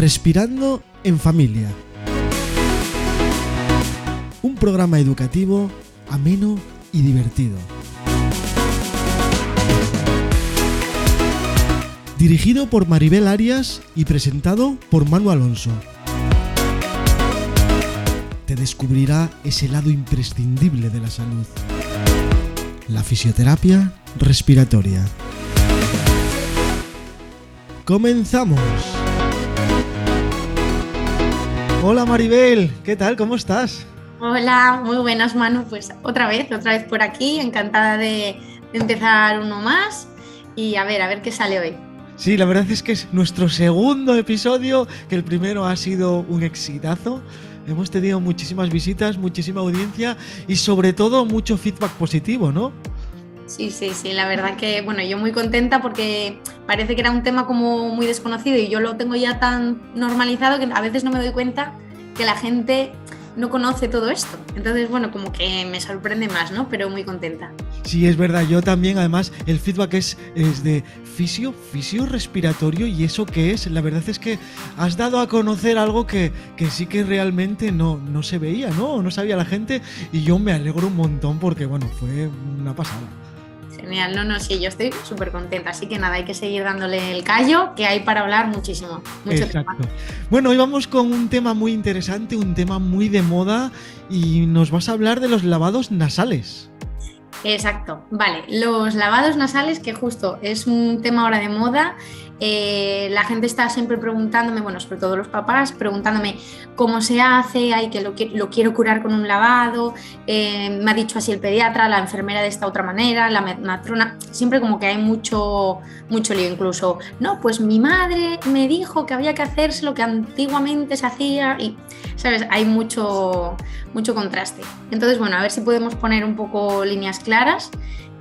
Respirando en Familia. Un programa educativo ameno y divertido. Dirigido por Maribel Arias y presentado por Manu Alonso. Te descubrirá ese lado imprescindible de la salud. La fisioterapia respiratoria. Comenzamos. Hola Maribel, ¿qué tal? ¿Cómo estás? Hola, muy buenas Manu, pues otra vez, otra vez por aquí, encantada de, empezar uno más y a ver, a ver qué sale hoy. Sí, la verdad es que es nuestro segundo episodio, que el primero ha sido un exitazo. Hemos tenido muchísimas visitas, muchísima audiencia y sobre todo mucho feedback positivo, ¿no? Sí, sí, sí, la verdad que, bueno, yo muy contenta porque parece que era un tema como muy desconocido y yo lo tengo ya tan normalizado que a veces no me doy cuenta que la gente no conoce todo esto. Entonces, bueno, como que me sorprende más, ¿no? Pero muy contenta. Sí, es verdad, yo también, además, el feedback es, es de fisio, fisio respiratorio y eso que es, la verdad es que has dado a conocer algo que, que sí que realmente no, no se veía, ¿no? No sabía la gente y yo me alegro un montón porque, bueno, fue una pasada. Genial, no, no, sí, yo estoy súper contenta. Así que nada, hay que seguir dándole el callo, que hay para hablar muchísimo. Mucho Exacto. Bueno, hoy vamos con un tema muy interesante, un tema muy de moda, y nos vas a hablar de los lavados nasales. Exacto, vale. Los lavados nasales, que justo es un tema ahora de moda, eh, la gente está siempre preguntándome, bueno, sobre todo los papás, preguntándome cómo se hace, hay que lo, quiero curar con un lavado, eh, me ha dicho así el pediatra, la enfermera de esta otra manera, la matrona, siempre como que hay mucho, mucho lío, incluso, no, pues mi madre me dijo que había que hacerse lo que antiguamente se hacía y, ¿sabes? Hay mucho, mucho contraste. Entonces, bueno, a ver si podemos poner un poco líneas claras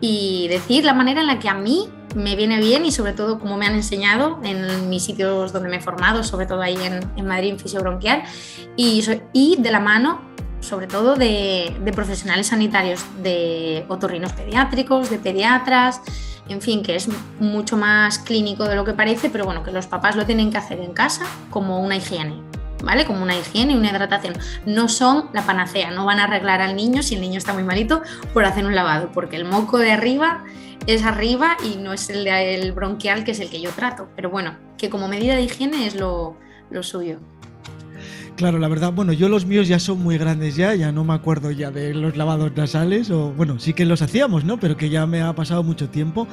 y decir la manera en la que a mí me viene bien y sobre todo como me han enseñado en mis sitios donde me he formado, sobre todo ahí en, Madrid en fisiobronquial y, y de la mano sobre todo de, de, profesionales sanitarios, de otorrinos pediátricos, de pediatras, en fin, que es mucho más clínico de lo que parece, pero bueno, que los papás lo tienen que hacer en casa como una higiene. ¿Vale? Como una higiene y una hidratación. No son la panacea, no van a arreglar al niño si el niño está muy malito por hacer un lavado, porque el moco de arriba es arriba y no es el, el bronquial que es el que yo trato. Pero bueno, que como medida de higiene es lo, lo suyo. Claro, la verdad, bueno, yo los míos ya son muy grandes ya, ya no me acuerdo ya de los lavados nasales, o bueno, sí que los hacíamos, ¿no? Pero que ya me ha pasado mucho tiempo.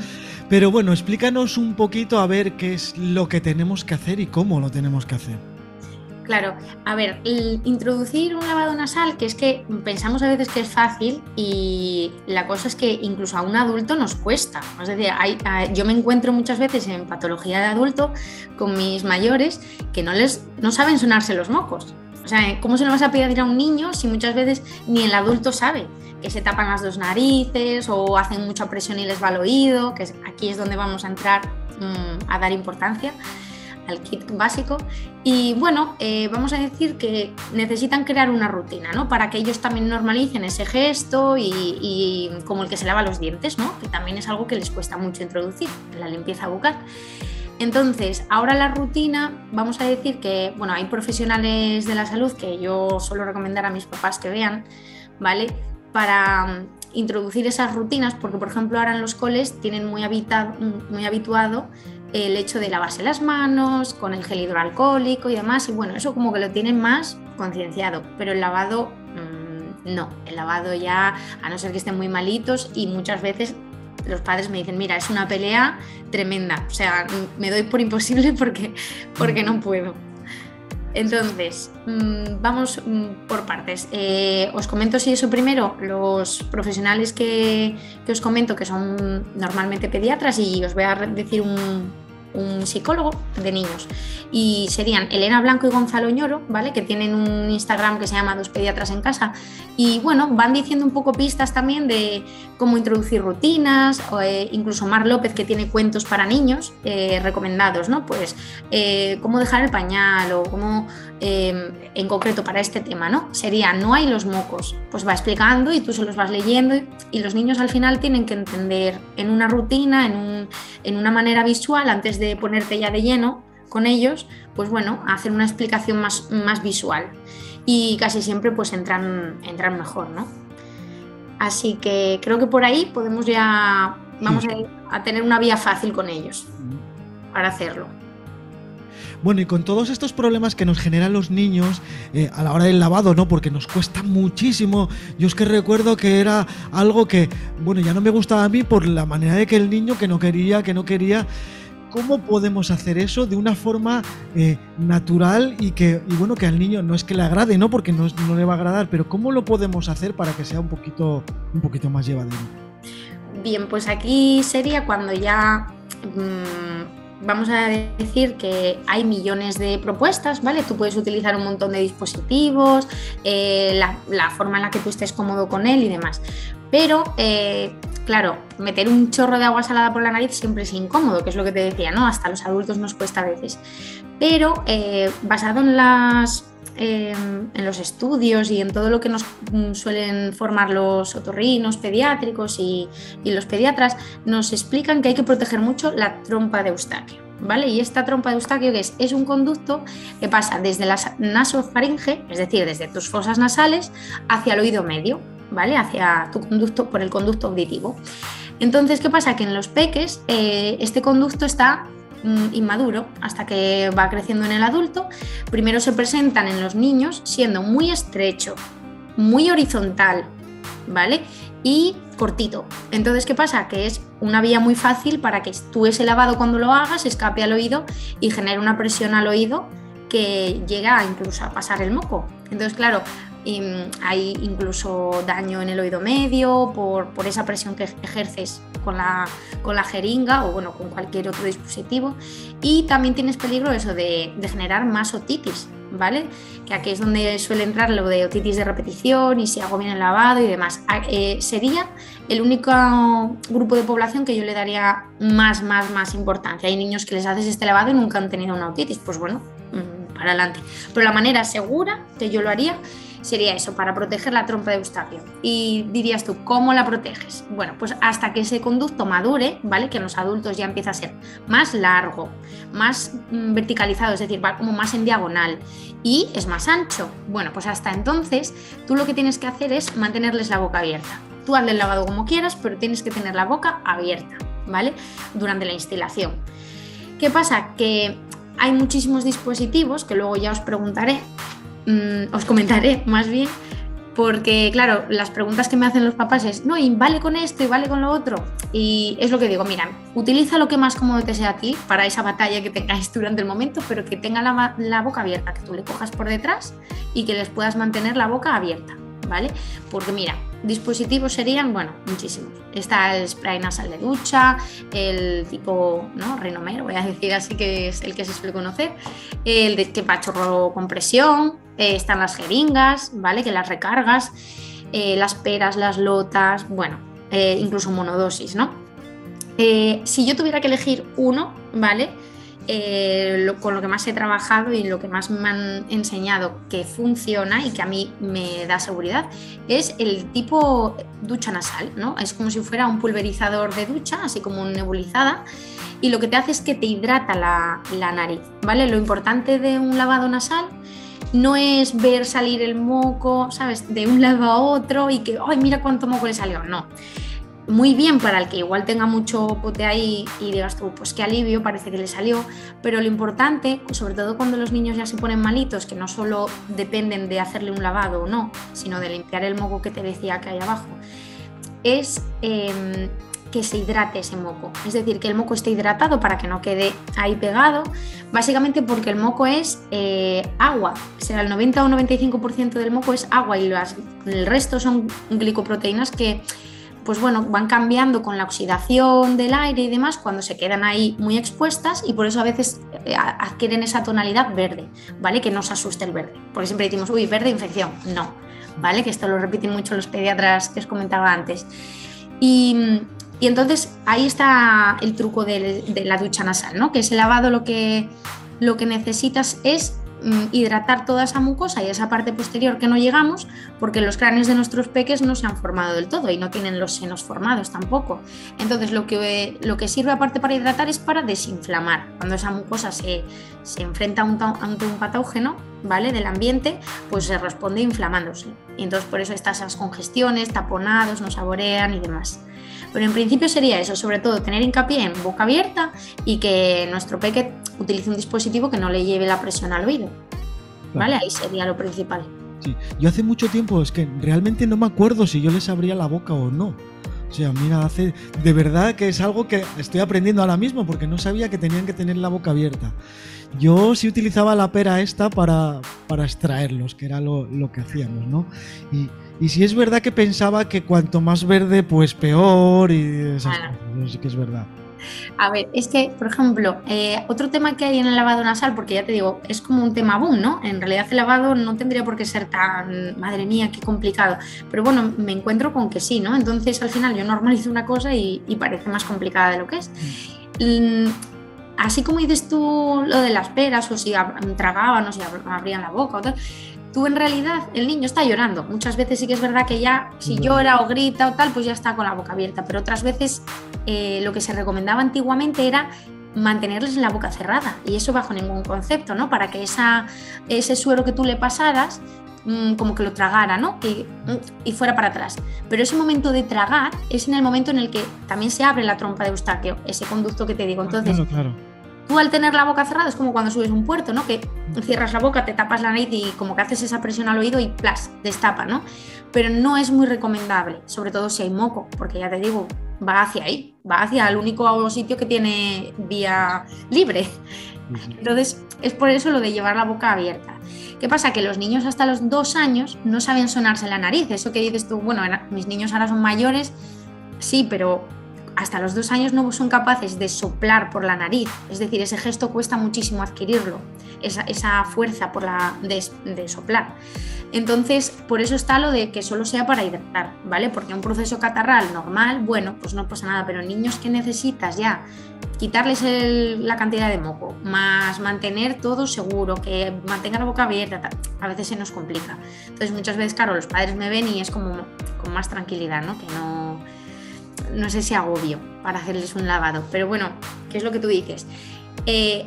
Pero bueno, explícanos un poquito a ver qué es lo que tenemos que hacer y cómo lo tenemos que hacer. Claro, a ver, introducir un lavado nasal, que es que pensamos a veces que es fácil y la cosa es que incluso a un adulto nos cuesta. Es decir, yo me encuentro muchas veces en patología de adulto con mis mayores que no, les, no saben sonarse los mocos. O sea, ¿cómo se lo vas a pedir a un niño si muchas veces ni el adulto sabe que se tapan las dos narices o hacen mucha presión y les va al oído? Que aquí es donde vamos a entrar mm, a dar importancia al kit básico. Y bueno, eh, vamos a decir que necesitan crear una rutina, ¿no? Para que ellos también normalicen ese gesto y, como el que se lava los dientes, ¿no? Que también es algo que les cuesta mucho introducir, la limpieza bucal. Entonces, ahora la rutina, vamos a decir que, bueno, hay profesionales de la salud que yo suelo recomendar a mis papás que vean, ¿vale? Para mm, introducir esas rutinas, porque por ejemplo ahora en los coles tienen muy, muy habituado el hecho de lavarse las manos con el gel hidroalcohólico y demás, y bueno, eso como que lo tienen más concienciado, pero el lavado mm, no, el lavado ya, a no ser que estén muy malitos y muchas veces los padres me dicen, mira, es una pelea tremenda, o sea, me doy por imposible porque, porque no puedo. Entonces, mm, vamos mm, por partes. Eh, os comento si eso primero, los profesionales que, que, os comento, que son normalmente pediatras, y os voy a decir un, un psicólogo de niños. Y serían Elena Blanco y Gonzalo Ñoro, ¿vale? Que tienen un Instagram que se llama Dos Pediatras en Casa. Y bueno, van diciendo un poco pistas también de cómo introducir rutinas, o, eh, incluso Mar López que tiene cuentos para niños eh, recomendados, ¿no? Pues eh, cómo dejar el pañal o cómo, en concreto para este tema, ¿no? Sería no hay los mocos, pues va explicando y tú se los vas leyendo y, los niños al final tienen que entender en una rutina, en, un, en una manera visual, antes de ponerte ya de lleno, con ellos, pues bueno, hacer una explicación más, más visual y casi siempre pues entran, entran mejor, ¿no? Así que creo que por ahí podemos ya, vamos a, tener una vía fácil con ellos para hacerlo. Bueno, y con todos estos problemas que nos generan los niños eh, a la hora del lavado, ¿no? Porque nos cuesta muchísimo. Yo es que recuerdo que era algo que, bueno, ya no me gustaba a mí por la manera de que el niño que no quería, que no quería. ¿Cómo podemos hacer eso de una forma eh, natural y que, bueno, que al niño no es que le agrade, ¿no? Porque no, le va a agradar, pero ¿cómo lo podemos hacer para que sea un poquito, un poquito más llevadero? Bien, pues aquí sería cuando ya mmm, vamos a decir que hay millones de propuestas, ¿vale? Tú puedes utilizar un montón de dispositivos, eh, la, forma en la que tú estés cómodo con él y demás. Pero, eh, claro, meter un chorro de agua salada por la nariz siempre es incómodo, que es lo que te decía, ¿no? Hasta los adultos nos cuesta a veces. Pero, eh, basado en las en los estudios y en todo lo que nos mm, suelen formar los otorrinos pediátricos y, los pediatras, nos explican que hay que proteger mucho la trompa de Eustaquio. ¿Vale? Y esta trompa de Eustaquio es, es un conducto que pasa desde la nasofaringe, es decir, desde tus fosas nasales, hacia el oído medio, ¿vale? Hacia tu conducto, por el conducto auditivo. Entonces, ¿qué pasa? Que en los peques eh, este conducto está inmaduro hasta que va creciendo en el adulto. Primero se presentan en los niños siendo muy estrecho, muy horizontal, ¿vale? Y cortito. Entonces, ¿qué pasa? Que es una vía muy fácil para que tú ese lavado cuando lo hagas escape al oído y genere una presión al oído que llega incluso a pasar el moco. Entonces, claro, hay incluso daño en el oído medio por, esa presión que ejerces con la, con la, jeringa o bueno, con cualquier otro dispositivo. Y también tienes peligro eso de, de, generar más otitis, ¿vale? Que aquí es donde suele entrar lo de otitis de repetición y si hago bien el lavado y demás. Ah, eh, sería el único grupo de población que yo le daría más, más, más importancia. Hay niños que les haces este lavado y nunca han tenido una otitis, pues bueno, mm, para adelante. Pero la manera segura que yo lo haría sería eso, para proteger la trompa de Eustaquio. Y dirías tú, ¿cómo la proteges? Bueno, pues hasta que ese conducto madure, ¿vale? Que en los adultos ya empieza a ser más largo, más mm, verticalizado, es decir, va como más en diagonal y es más ancho. Bueno, pues hasta entonces tú lo que tienes que hacer es mantenerles la boca abierta. Tú hazle el lavado como quieras, pero tienes que tener la boca abierta, ¿vale? Durante la instilación. ¿Qué pasa? Que hay muchísimos dispositivos que luego ya os preguntaré Mm, os comentaré más bien, porque claro, las preguntas que me hacen los papás es, no, y vale con esto y vale con lo otro. Y es lo que digo, mira, utiliza lo que más cómodo te sea a ti para esa batalla que tengáis durante el momento, pero que tenga la, boca abierta, que tú le cojas por detrás y que les puedas mantener la boca abierta, ¿vale? Porque mira, dispositivos serían, bueno, muchísimos. Está el spray nasal de ducha, el tipo, ¿no? Renomero, voy a decir así que es el que se suele conocer, el de que pachorro con presión, eh, están las jeringas, ¿vale? Que las recargas, eh, las peras, las lotas, bueno, eh, incluso monodosis, ¿no? si yo tuviera que elegir uno, ¿vale? con lo que más he trabajado y lo que más me han enseñado que funciona y que a mí me da seguridad es el tipo ducha nasal, ¿no? Es como si fuera un pulverizador de ducha, así como un nebulizada, y lo que te hace es que te hidrata la, la nariz, ¿vale? Lo importante de un lavado nasal no es ver salir el moco, ¿sabes? De un lado a otro y que, ay, mira cuánto moco le salió. No. Muy bien para el que igual tenga mucho pote ahí y digas tú, pues qué alivio, parece que le salió. Pero lo importante, sobre todo cuando los niños ya se ponen malitos, que no solo dependen de hacerle un lavado o no, sino de limpiar el moco que te decía que hay abajo, es em, que se hidrate ese moco. Es decir, que el moco esté hidratado para que no quede ahí pegado, básicamente porque el moco es eh, agua. Sea, el 90 o 95% del moco es agua y el resto son glicoproteínas que pues bueno, van cambiando con la oxidación del aire y demás cuando se quedan ahí muy expuestas y por eso a veces eh, adquieren esa tonalidad verde, ¿vale? Que no os asuste el verde, porque siempre decimos, uy, verde, infección. No, ¿vale? Que esto lo repiten mucho los pediatras que os comentaba antes. Y, y entonces ahí está el truco de, la ducha nasal, ¿no? Que ese lavado lo que, lo que necesitas es mm, hidratar toda esa mucosa y esa parte posterior que no llegamos, porque los cráneos de nuestros peques no se han formado del todo y no tienen los senos formados tampoco. Entonces, lo que, lo que sirve aparte para hidratar es para desinflamar. Cuando esa mucosa se, se enfrenta a un, un patógeno, ¿vale? Del ambiente, pues se responde inflamándose. Y entonces por eso estas esas congestiones, taponados, no saborean y demás. Pero en principio sería eso, sobre todo tener hincapié en boca abierta y que nuestro peque utilice un dispositivo que no le lleve la presión al oído. ¿Vale? Ahí sería lo principal. Sí. Yo hace mucho tiempo, es que realmente no me acuerdo si yo les abría la boca o no. O sea, mira, hace de verdad que es algo que estoy aprendiendo ahora mismo porque no sabía que tenían que tener la boca abierta. Yo sí utilizaba la pera esta para, para extraerlos, que era lo, lo que hacíamos, ¿no? Y, y si es verdad que pensaba que cuanto más verde, pues peor y esas cosas. No sé que es verdad. A ver, es que, por ejemplo, eh, otro tema que hay en el lavado nasal, porque ya te digo, es como un tema boom, ¿no? En realidad el lavado no tendría por qué ser tan, madre mía, qué complicado. Pero bueno, me encuentro con que sí, ¿no? Entonces al final yo normalizo una cosa y, parece más complicada de lo que es. Mm, así como dices tú lo de las peras, o si tragaban, o si abrían la boca, o tal, tú en realidad el niño está llorando. Muchas veces sí que es verdad que ya si llora o grita o tal, pues ya está con la boca abierta, pero otras veces eh, lo que se recomendaba antiguamente era mantenerles la boca cerrada y eso bajo ningún concepto, ¿no? Para que esa, ese suero que tú le pasaras mm, como que lo tragara, ¿no? Y, y, fuera para atrás. Pero ese momento de tragar es en el momento en el que también se abre la trompa de Eustaquio, ese conducto que te digo. Entonces, claro, claro Tú al tener la boca cerrada es como cuando subes un puerto, ¿no? Que cierras la boca, te tapas la nariz y como que haces esa presión al oído y plas, destapa, ¿no? Pero no es muy recomendable, sobre todo si hay moco, porque ya te digo, va hacia ahí, va hacia el único sitio que tiene vía libre. Entonces, es por eso lo de llevar la boca abierta. ¿Qué pasa? Que los niños hasta los dos años no saben sonarse la nariz. Eso que dices tú, bueno, mis niños ahora son mayores, sí, pero hasta los dos años no son capaces de soplar por la nariz, es decir, ese gesto cuesta muchísimo adquirirlo, esa, fuerza por la, de, soplar. Entonces, por eso está lo de que solo sea para hidratar, ¿vale? Porque un proceso catarral normal, bueno, pues no pasa nada, pero niños que necesitas ya quitarles la cantidad de moco, más mantener todo seguro, que mantenga la boca abierta, a veces se nos complica. Entonces, muchas veces, claro, los padres me ven y es como con más tranquilidad, ¿no? Que no no sé si agobio para hacerles un lavado, pero bueno, ¿qué es lo que tú dices? Eh,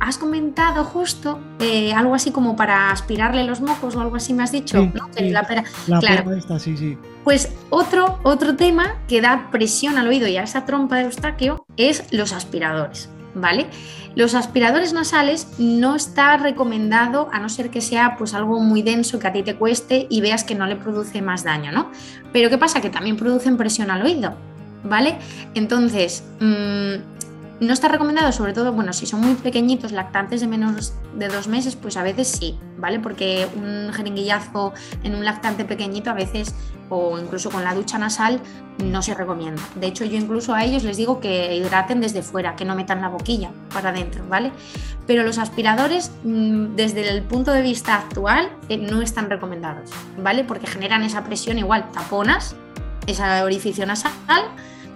has comentado justo eh, algo así como para aspirarle los mocos o algo así me has dicho, ¿no? la pera, claro. esta, sí, sí. Pues otro, otro tema que da presión al oído y a esa trompa de Eustaquio es los aspiradores, ¿vale? Los aspiradores nasales no está recomendado a no ser que sea pues algo muy denso que a ti te cueste y veas que no le produce más daño, ¿no? Pero ¿qué pasa? Que también producen presión al oído. ¿Vale? Entonces, mm, no está recomendado, sobre todo, bueno, si son muy pequeñitos, lactantes de menos de dos meses, pues a veces sí, ¿vale? Porque un jeringuillazo en un lactante pequeñito a veces, o incluso con la ducha nasal, no se recomienda. De hecho, yo incluso a ellos les digo que hidraten desde fuera, que no metan la boquilla para adentro, ¿vale? Pero los aspiradores, mm, desde el punto de vista actual, eh, no están recomendados, ¿vale? Porque generan esa presión igual, taponas ese orificio nasal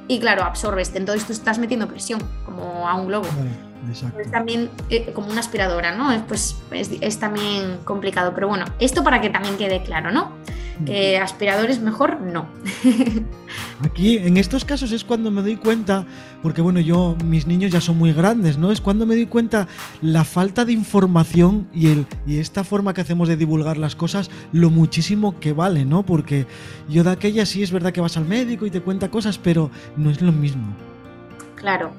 y claro, absorbes, entonces tú estás metiendo presión como a un globo. Es también eh, como una aspiradora, ¿no? Pues es, también complicado, pero bueno, esto para que también quede claro, ¿no? Que aspiradores mejor no. Aquí, en estos casos es cuando me doy cuenta, porque bueno, yo, mis niños ya son muy grandes, ¿no? Es cuando me doy cuenta la falta de información y, el, y esta forma que hacemos de divulgar las cosas, lo muchísimo que vale, ¿no? Porque yo de aquella sí es verdad que vas al médico y te cuenta cosas, pero no es lo mismo. Claro.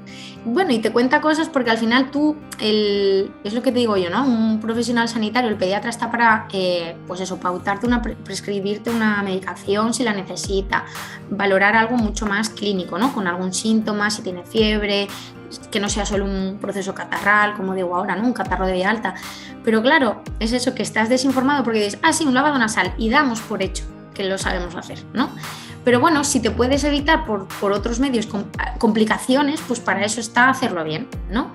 Bueno, y te cuenta cosas porque al final tú, el, es lo que te digo yo, ¿no? Un profesional sanitario, el pediatra está para, eh, pues eso, pautarte una, prescribirte una medicación si la necesita, valorar algo mucho más clínico, ¿no? Con algún síntoma, si tiene fiebre, que no sea solo un proceso catarral, como digo ahora, ¿no? Un catarro de vía alta. Pero claro, es eso, que estás desinformado porque dices, ah, sí, un lavado nasal, y damos por hecho que lo sabemos hacer, ¿no? Pero bueno, si te puedes evitar por, otros medios complicaciones, pues para eso está hacerlo bien, ¿no?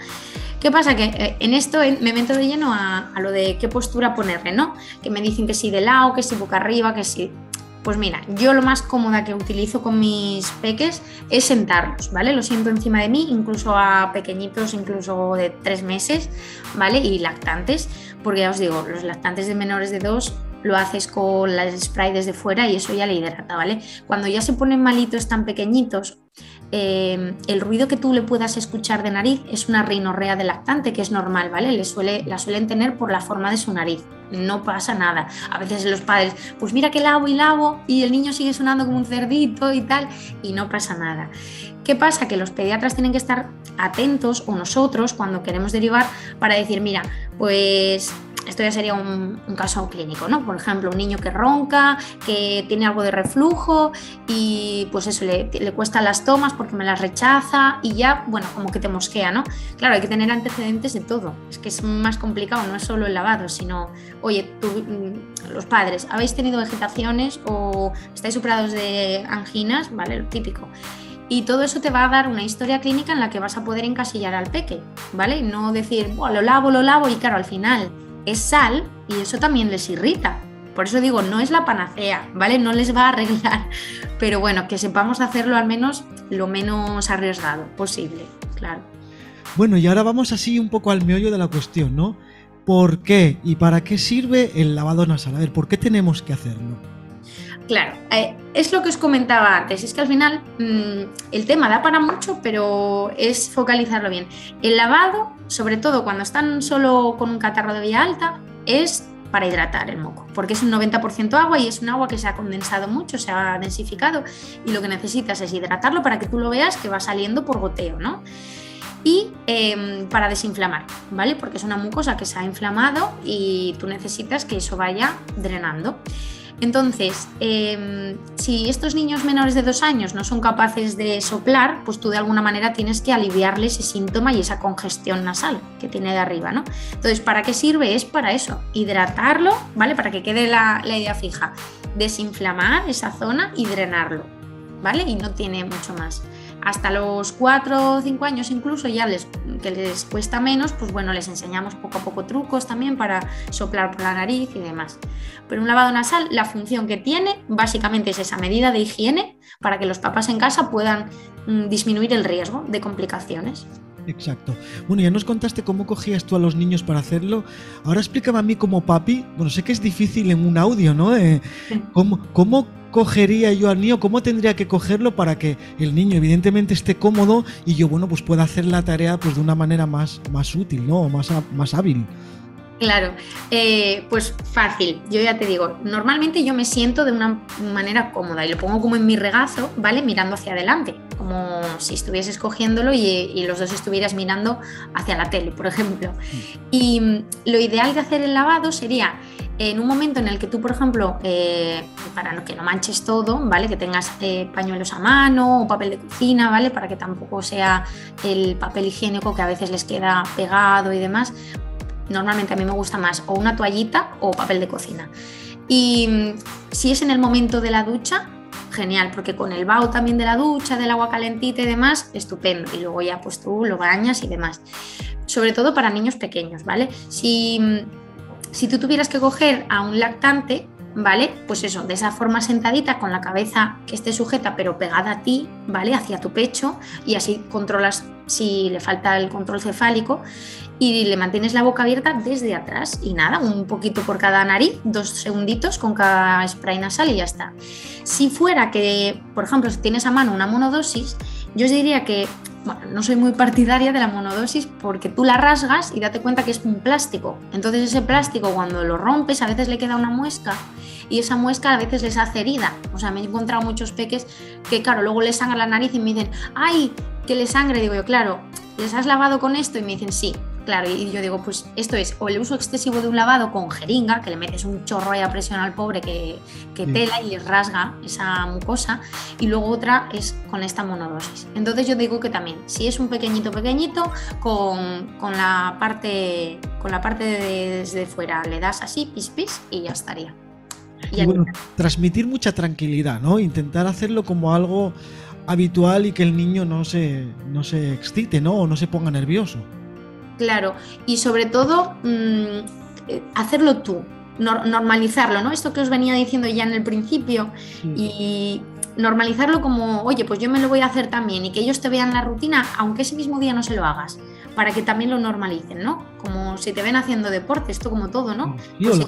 ¿Qué pasa? Que eh, en esto me meto de lleno a, lo de qué postura ponerle, ¿no? Que me dicen que si de lado, que si boca arriba, que si... Pues mira, yo lo más cómoda que utilizo con mis peques es sentarlos, ¿vale? Lo siento encima de mí, incluso a pequeñitos, incluso de tres meses, ¿vale? Y lactantes, porque ya os digo, los lactantes de menores de dos lo haces con las spray desde fuera y eso ya le hidrata, ¿vale? Cuando ya se ponen malitos tan pequeñitos, eh, el ruido que tú le puedas escuchar de nariz es una rinorrea de lactante, que es normal, ¿vale? Le suele, la suelen tener por la forma de su nariz. No pasa nada. A veces los padres, pues mira que lavo y lavo y el niño sigue sonando como un cerdito y tal, y no pasa nada. ¿Qué pasa? Que los pediatras tienen que estar atentos, o nosotros, cuando queremos derivar, para decir, mira, pues esto ya sería un, caso clínico, ¿no? Por ejemplo, un niño que ronca, que tiene algo de reflujo y pues eso, le, le cuesta las tomas porque me las rechaza y ya, bueno, como que te mosquea, ¿no? Claro, hay que tener antecedentes de todo. Es que es más complicado, no es solo el lavado, sino, oye, tú, mm, los padres, ¿habéis tenido vegetaciones o estáis superados de anginas? ¿Vale? Lo típico. Y todo eso te va a dar una historia clínica en la que vas a poder encasillar al peque, ¿vale? No decir, bueno, lo lavo, lo lavo y claro, al final es sal y eso también les irrita. Por eso digo, no es la panacea, ¿vale? No les va a arreglar, pero bueno, que sepamos hacerlo al menos lo menos arriesgado posible, claro. Bueno, y ahora vamos así un poco al meollo de la cuestión, ¿no? ¿Por qué y para qué sirve el lavado nasal? A ver, ¿por qué tenemos que hacerlo? Claro, eh, es lo que os comentaba antes, es que al final mm, el tema da para mucho, pero es focalizarlo bien. El lavado, sobre todo cuando están solo con un catarro de vía alta, es para hidratar el moco, porque es un 90% agua y es un agua que se ha condensado mucho, se ha densificado y lo que necesitas es hidratarlo para que tú lo veas que va saliendo por goteo, ¿no? Y em, para desinflamar, ¿vale? Porque es una mucosa que se ha inflamado y tú necesitas que eso vaya drenando. Entonces, em, si estos niños menores de dos años no son capaces de soplar, pues tú de alguna manera tienes que aliviarle ese síntoma y esa congestión nasal que tiene de arriba, ¿no? Entonces, ¿para qué sirve? Es para eso, hidratarlo, ¿vale? Para que quede la, la idea fija, desinflamar esa zona y drenarlo, ¿vale? Y no tiene mucho más hasta los 4 o 5 años incluso ya les, que les cuesta menos, pues bueno, les enseñamos poco a poco trucos también para soplar por la nariz y demás. Pero un lavado nasal, la función que tiene básicamente es esa medida de higiene para que los papás en casa puedan mm, disminuir el riesgo de complicaciones. Exacto. Bueno, ya nos contaste cómo cogías tú a los niños para hacerlo. Ahora explícame a mí como papi, bueno, sé que es difícil en un audio, ¿no? Eh, ¿cómo, ¿Cómo cogería yo al niño? ¿Cómo tendría que cogerlo para que el niño evidentemente esté cómodo y yo, bueno, pues pueda hacer la tarea pues de una manera más, más útil, ¿no? Más, más hábil. Claro, eh, pues fácil, yo ya te digo, normalmente yo me siento de una manera cómoda y lo pongo como en mi regazo, ¿vale? Mirando hacia adelante, como si estuvieses cogiéndolo y, los dos estuvieras mirando hacia la tele, por ejemplo. Y mm, lo ideal de hacer el lavado sería en un momento en el que tú, por ejemplo, eh, para que no manches todo, ¿vale? Que tengas eh, pañuelos a mano o papel de cocina, ¿vale? Para que tampoco sea el papel higiénico que a veces les queda pegado y demás, normalmente a mí me gusta más o una toallita o papel de cocina. Y mm, si es en el momento de la ducha, genial, porque con el vaho también de la ducha, del agua calentita y demás, estupendo. Y luego ya pues tú lo bañas y demás. Sobre todo para niños pequeños, ¿vale? Si, mm, si tú tuvieras que coger a un lactante, ¿vale? Pues eso, de esa forma sentadita, con la cabeza que esté sujeta pero pegada a ti, ¿vale? Hacia tu pecho y así controlas si le falta el control cefálico y le mantienes la boca abierta desde atrás y nada, un poquito por cada nariz, dos segunditos con cada spray nasal y ya está. Si fuera que, por ejemplo, si tienes a mano una monodosis, yo os diría que bueno, no soy muy partidaria de la monodosis porque tú la rasgas y date cuenta que es un plástico. Entonces ese plástico cuando lo rompes a veces le queda una muesca y esa muesca a veces les hace herida. O sea, me he encontrado muchos peques que claro, luego les sangra la nariz y me dicen, ay, que le sangre. Digo yo, claro, ¿les has lavado con esto? Y me dicen, sí. Claro, y yo digo, pues esto es o el uso excesivo de un lavado con jeringa, que le metes un chorro ahí a presión al pobre que, que tela y le rasga esa mucosa, y luego otra es con esta monodosis. Entonces yo digo que también, si es un pequeñito pequeñito, con, con la parte con la parte de, desde fuera le das así, pis pis, y ya estaría. Y, bueno, transmitir mucha tranquilidad, ¿no? Intentar hacerlo como algo habitual y que el niño no se, no se excite, ¿no? O no se ponga nervioso. Claro, y sobre todo mm, eh, hacerlo tú, normalizarlo, ¿no? Esto que os venía diciendo ya en el principio y normalizarlo como, oye, pues yo me lo voy a hacer también y que ellos te vean la rutina, aunque ese mismo día no se lo hagas, para que también lo normalicen, ¿no? Como si te ven haciendo deporte, esto como todo, ¿no? Pues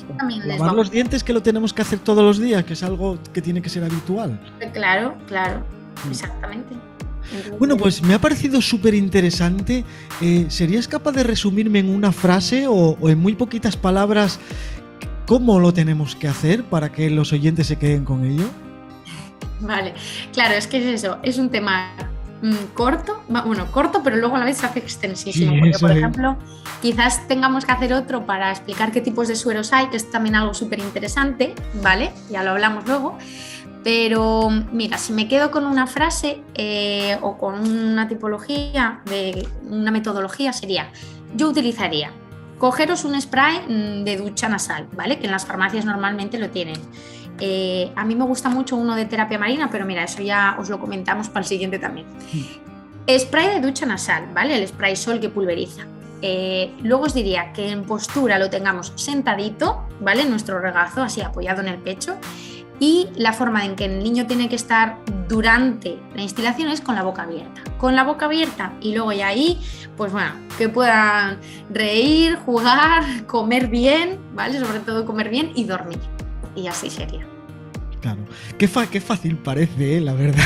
lavar los dientes que lo tenemos que hacer todos los días, que es algo que tiene que ser habitual. Claro, claro, exactamente. Bueno, pues me ha parecido súper interesante. Eh, ¿Serías capaz de resumirme en una frase o, en muy poquitas palabras cómo lo tenemos que hacer para que los oyentes se queden con ello? Vale, claro, es que es eso, es un tema mm, corto, bueno, corto, pero luego a la vez se hace extensísimo. porque, por ejemplo, quizás tengamos que hacer otro para explicar qué tipos de sueros hay, que es también algo súper interesante, ¿vale? Ya lo hablamos luego. Pero mira, si me quedo con una frase eh, o con una tipología, de una metodología, sería, yo utilizaría, cogeros un spray mm, de ducha nasal, ¿vale? Que en las farmacias normalmente lo tienen. Eh, a mí me gusta mucho uno de terapia marina, pero mira, eso ya os lo comentamos para el siguiente también. Spray de ducha nasal, ¿vale? El spray sol que pulveriza. Eh, luego os diría que en postura lo tengamos sentadito, ¿vale? Nuestro regazo así apoyado en el pecho y la forma en que el niño tiene que estar durante la instalación es con la boca abierta. Con la boca abierta y luego ya ahí, pues bueno, que puedan reír, jugar, comer bien, ¿vale? Sobre todo comer bien y dormir. Y así sería. Claro, qué, qué fácil parece, ¿eh? la verdad.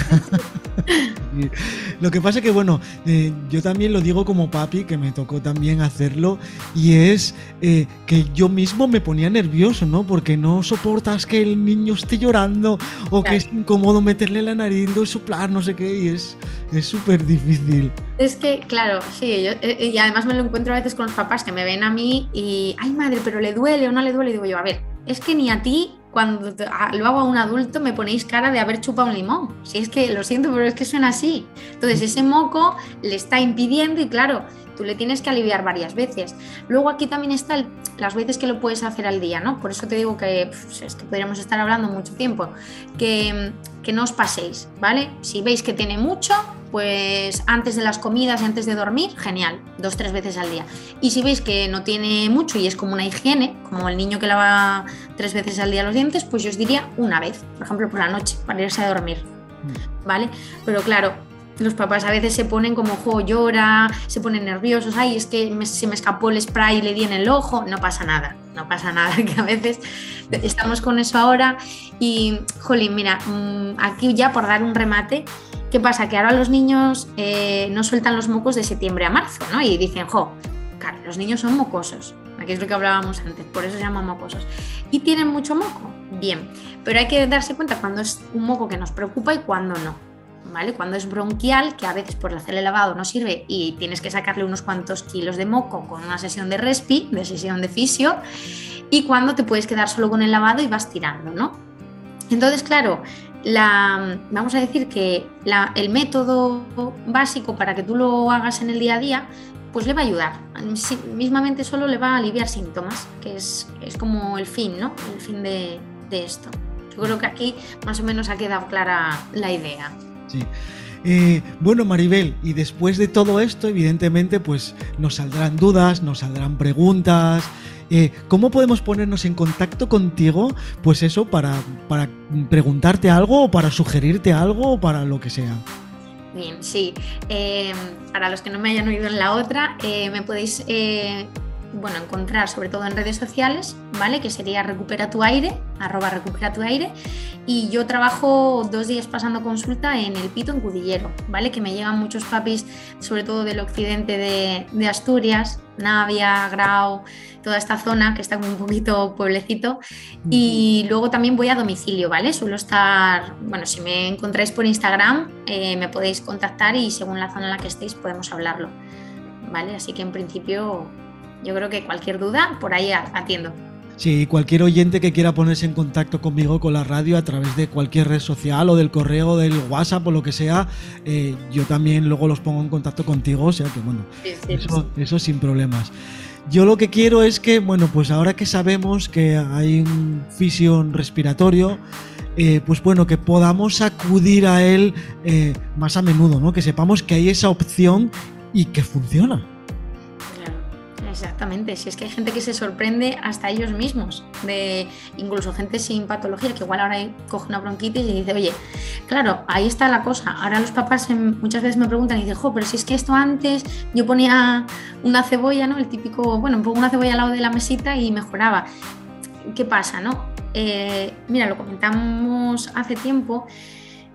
lo que pasa es que, bueno, eh, yo también lo digo como papi, que me tocó también hacerlo, y es eh, que yo mismo me ponía nervioso, ¿no? Porque no soportas que el niño esté llorando o que es incómodo meterle la nariz, y soplar, no sé qué, y es súper difícil. Es que, claro, sí, y además me lo encuentro a veces con los papás que me ven a mí y, ay madre, pero le duele o no le duele, y digo yo, a ver, es que ni a ti cuando lo hago a un adulto me ponéis cara de haber chupado un limón. Si es que lo siento, pero es que suena así. Entonces ese moco le está impidiendo y claro, tú le tienes que aliviar varias veces. Luego aquí también están las veces que lo puedes hacer al día, ¿no? Por eso te digo que es que podríamos estar hablando mucho tiempo. Que, que no os paséis, ¿vale? Si veis que tiene mucho, pues antes de las comidas y antes de dormir, genial, dos, tres veces al día. Y si veis que no tiene mucho y es como una higiene, como el niño que lava tres veces al día los dientes, pues yo os diría una vez, por ejemplo por la noche, para irse a dormir. Mm. ¿Vale? Pero claro, los papás a veces se ponen como, ojo, llora, se ponen nerviosos, ay, es que se me escapó el spray y le di en el ojo, no pasa nada, no pasa nada, que a veces estamos con eso ahora y, jolín, mira, mm, aquí ya por dar un remate, ¿qué pasa? Que ahora los niños eh, no sueltan los mocos de septiembre a marzo, ¿no? Y dicen, jo, los niños son mocosos, aquí es lo que hablábamos antes, por eso se llaman mocosos, y tienen mucho moco, bien, pero hay que darse cuenta cuando es un moco que nos preocupa y cuando no. Cuando es bronquial, que a veces por hacer el lavado no sirve y tienes que sacarle unos cuantos kilos de moco con una sesión de respi, de sesión de fisio, y cuando te puedes quedar solo con el lavado y vas tirando, ¿no? Entonces, claro, la, vamos a decir que el método básico para que tú lo hagas en el día a día, pues le va a ayudar. mismamente solo le va a aliviar síntomas, que es, es como el fin, ¿no? El fin de, de esto. Yo creo que aquí más o menos ha quedado clara la idea. Sí. Eh, bueno, Maribel, y después de todo esto, evidentemente, pues nos saldrán dudas, nos saldrán preguntas. Eh, ¿Cómo podemos ponernos en contacto contigo? Pues eso, para, preguntarte algo o para sugerirte algo o para lo que sea. Bien, sí. Eh, para los que no me hayan oído en la otra, me podéis bueno, encontrar sobre todo en redes sociales, ¿vale? Que sería recupera tu aire, arroba recupera tu aire. Y yo trabajo dos días pasando consulta en el Pito, en Cudillero, ¿vale? Que me llegan muchos papis, sobre todo del occidente de, Asturias, Navia, Grau, toda esta zona que está como un poquito pueblecito. Y luego también voy a domicilio, ¿vale? Suelo estar, bueno, si me encontráis por Instagram, eh, me podéis contactar y según la zona en la que estéis podemos hablarlo, ¿vale? Así que en principio yo creo que cualquier duda por ahí atiendo. Sí, cualquier oyente que quiera ponerse en contacto conmigo con la radio a través de cualquier red social o del correo, del WhatsApp o lo que sea, eh, yo también luego los pongo en contacto contigo, o sea que bueno, eso, sin problemas. Yo lo que quiero es que, bueno, pues ahora que sabemos que hay un fisión respiratorio, eh, pues bueno, que podamos acudir a él eh, más a menudo, ¿no? Que sepamos que hay esa opción y que funciona. Exactamente, si es que hay gente que se sorprende hasta ellos mismos, de incluso gente sin patología que igual ahora coge una bronquitis y dice, oye, claro, ahí está la cosa. Ahora los papás muchas veces me preguntan y dicen, jo, pero si es que esto antes yo ponía una cebolla, ¿no? El típico, bueno, pongo una cebolla al lado de la mesita y mejoraba. ¿Qué pasa, no? Eh, mira, lo comentamos hace tiempo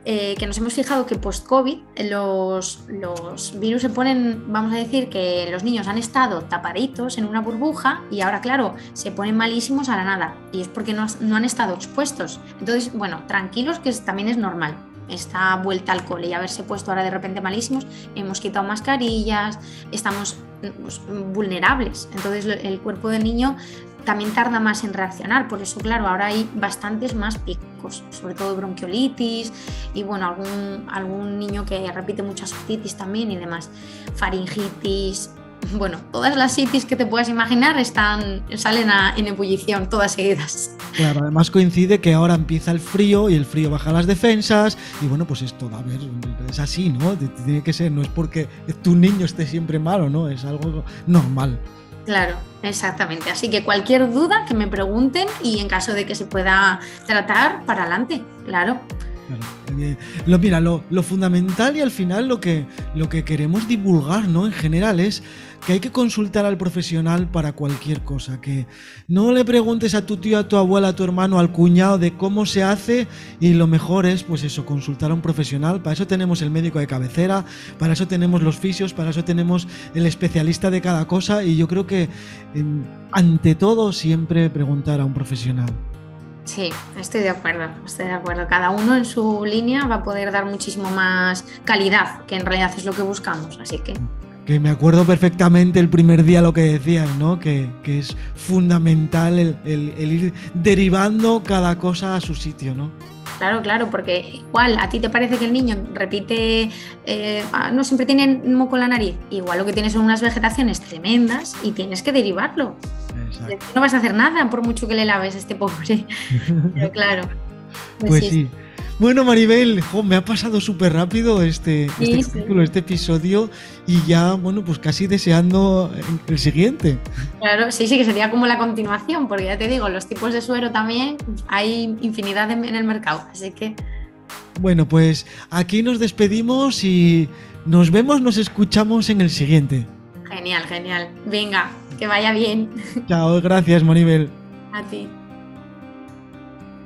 eh, que nos hemos fijado que post-COVID los, los, virus se ponen, vamos a decir, que los niños han estado tapaditos en una burbuja y ahora, claro, se ponen malísimos a la nada. Y es porque no, no han estado expuestos. Entonces, bueno, tranquilos que también es normal esta vuelta al cole y haberse puesto ahora de repente malísimos, hemos quitado mascarillas, estamos pues, vulnerables. Entonces el cuerpo del niño también tarda más en reaccionar, por eso claro, ahora hay bastantes más picos, sobre todo bronquiolitis y bueno, algún, algún niño que repite muchas otitis también y demás, faringitis, bueno, todas las itis que te puedas imaginar están, salen en ebullición, todas seguidas. Claro, además coincide que ahora empieza el frío y el frío baja las defensas y bueno, pues esto, a ver, es así, ¿no? Tiene que ser, no es porque tu niño esté siempre malo, ¿no? Es algo normal. Claro, exactamente. Así que cualquier duda que me pregunten y en caso de que se pueda tratar, para adelante, claro. Eh, lo, mira, lo, fundamental y al final lo que, lo que queremos divulgar, ¿no? En general es que hay que consultar al profesional para cualquier cosa, que no le preguntes a tu tío, a tu abuela, a tu hermano, al cuñado de cómo se hace y lo mejor es pues eso, consultar a un profesional, para eso tenemos el médico de cabecera, para eso tenemos los fisios, para eso tenemos el especialista de cada cosa y yo creo que em, ante todo siempre preguntar a un profesional. Sí, estoy de acuerdo, estoy de acuerdo. Cada uno en su línea va a poder dar muchísimo más calidad, que en realidad es lo que buscamos, así que... Que me acuerdo perfectamente el primer día lo que decían, ¿no? Que, es fundamental el, ir derivando cada cosa a su sitio, ¿no? Claro, claro, porque igual a ti te parece que el niño repite, eh, ah, no siempre tiene moco en la nariz, igual lo que tienes son unas vegetaciones tremendas y tienes que derivarlo. No vas a hacer nada por mucho que le laves a este pobre. Pero claro. Pues, pues sí. Bueno, Maribel, me ha pasado súper rápido este, este, este episodio y ya, bueno, pues casi deseando el siguiente. Claro, sí, sí, que sería como la continuación, porque ya te digo, los tipos de suero también hay infinidad en el mercado, así que... Bueno, pues aquí nos despedimos y nos vemos, nos escuchamos en el siguiente. Genial, genial. Venga, que vaya bien. Chao, gracias, Maribel. A ti.